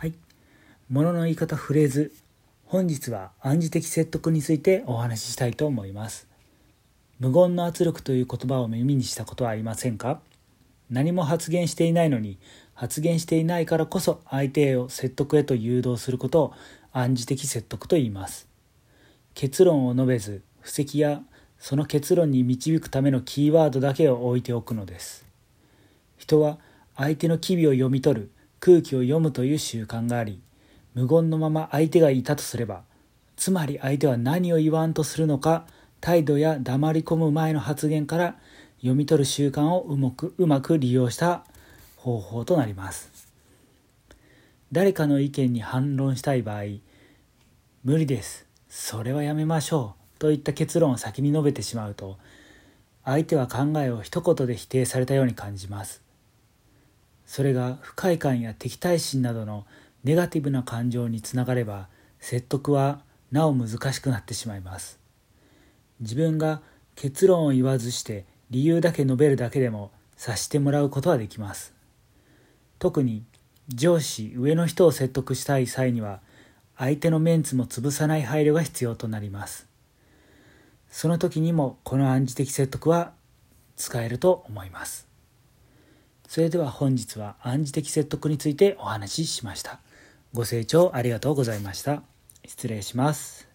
はい。ものの言い方フレーズ。本日は暗示的説得についてお話ししたいと思います。無言の圧力という言葉を耳にしたことはありませんか？何も発言していないのに発言していないからこそ相手を説得へと誘導することを暗示的説得と言います。結論を述べず布石やその結論に導くためのキーワードだけを置いておくのです。人は相手の機微を読み取る空気を読むという習慣があり無言のまま相手がいたとすればつまり相手は何を言わんとするのか態度や黙り込む前の発言から読み取る習慣をうまくうまく利用した方法となります。誰かの意見に反論したい場合無理です。それはやめましょうといった結論を先に述べてしまうと相手は考えを一言で否定されたように感じます。それが不快感や敵対心などのネガティブな感情につながれば説得はなお難しくなってしまいます。自分が結論を言わずして理由だけ述べるだけでも察してもらうことはできます。特に上司上の人を説得したい際には相手のメンツも潰さない配慮が必要となります。その時にもこの暗示的説得は使えると思います。それでは本日は暗示的説得についてお話ししました。ご清聴ありがとうございました。失礼します。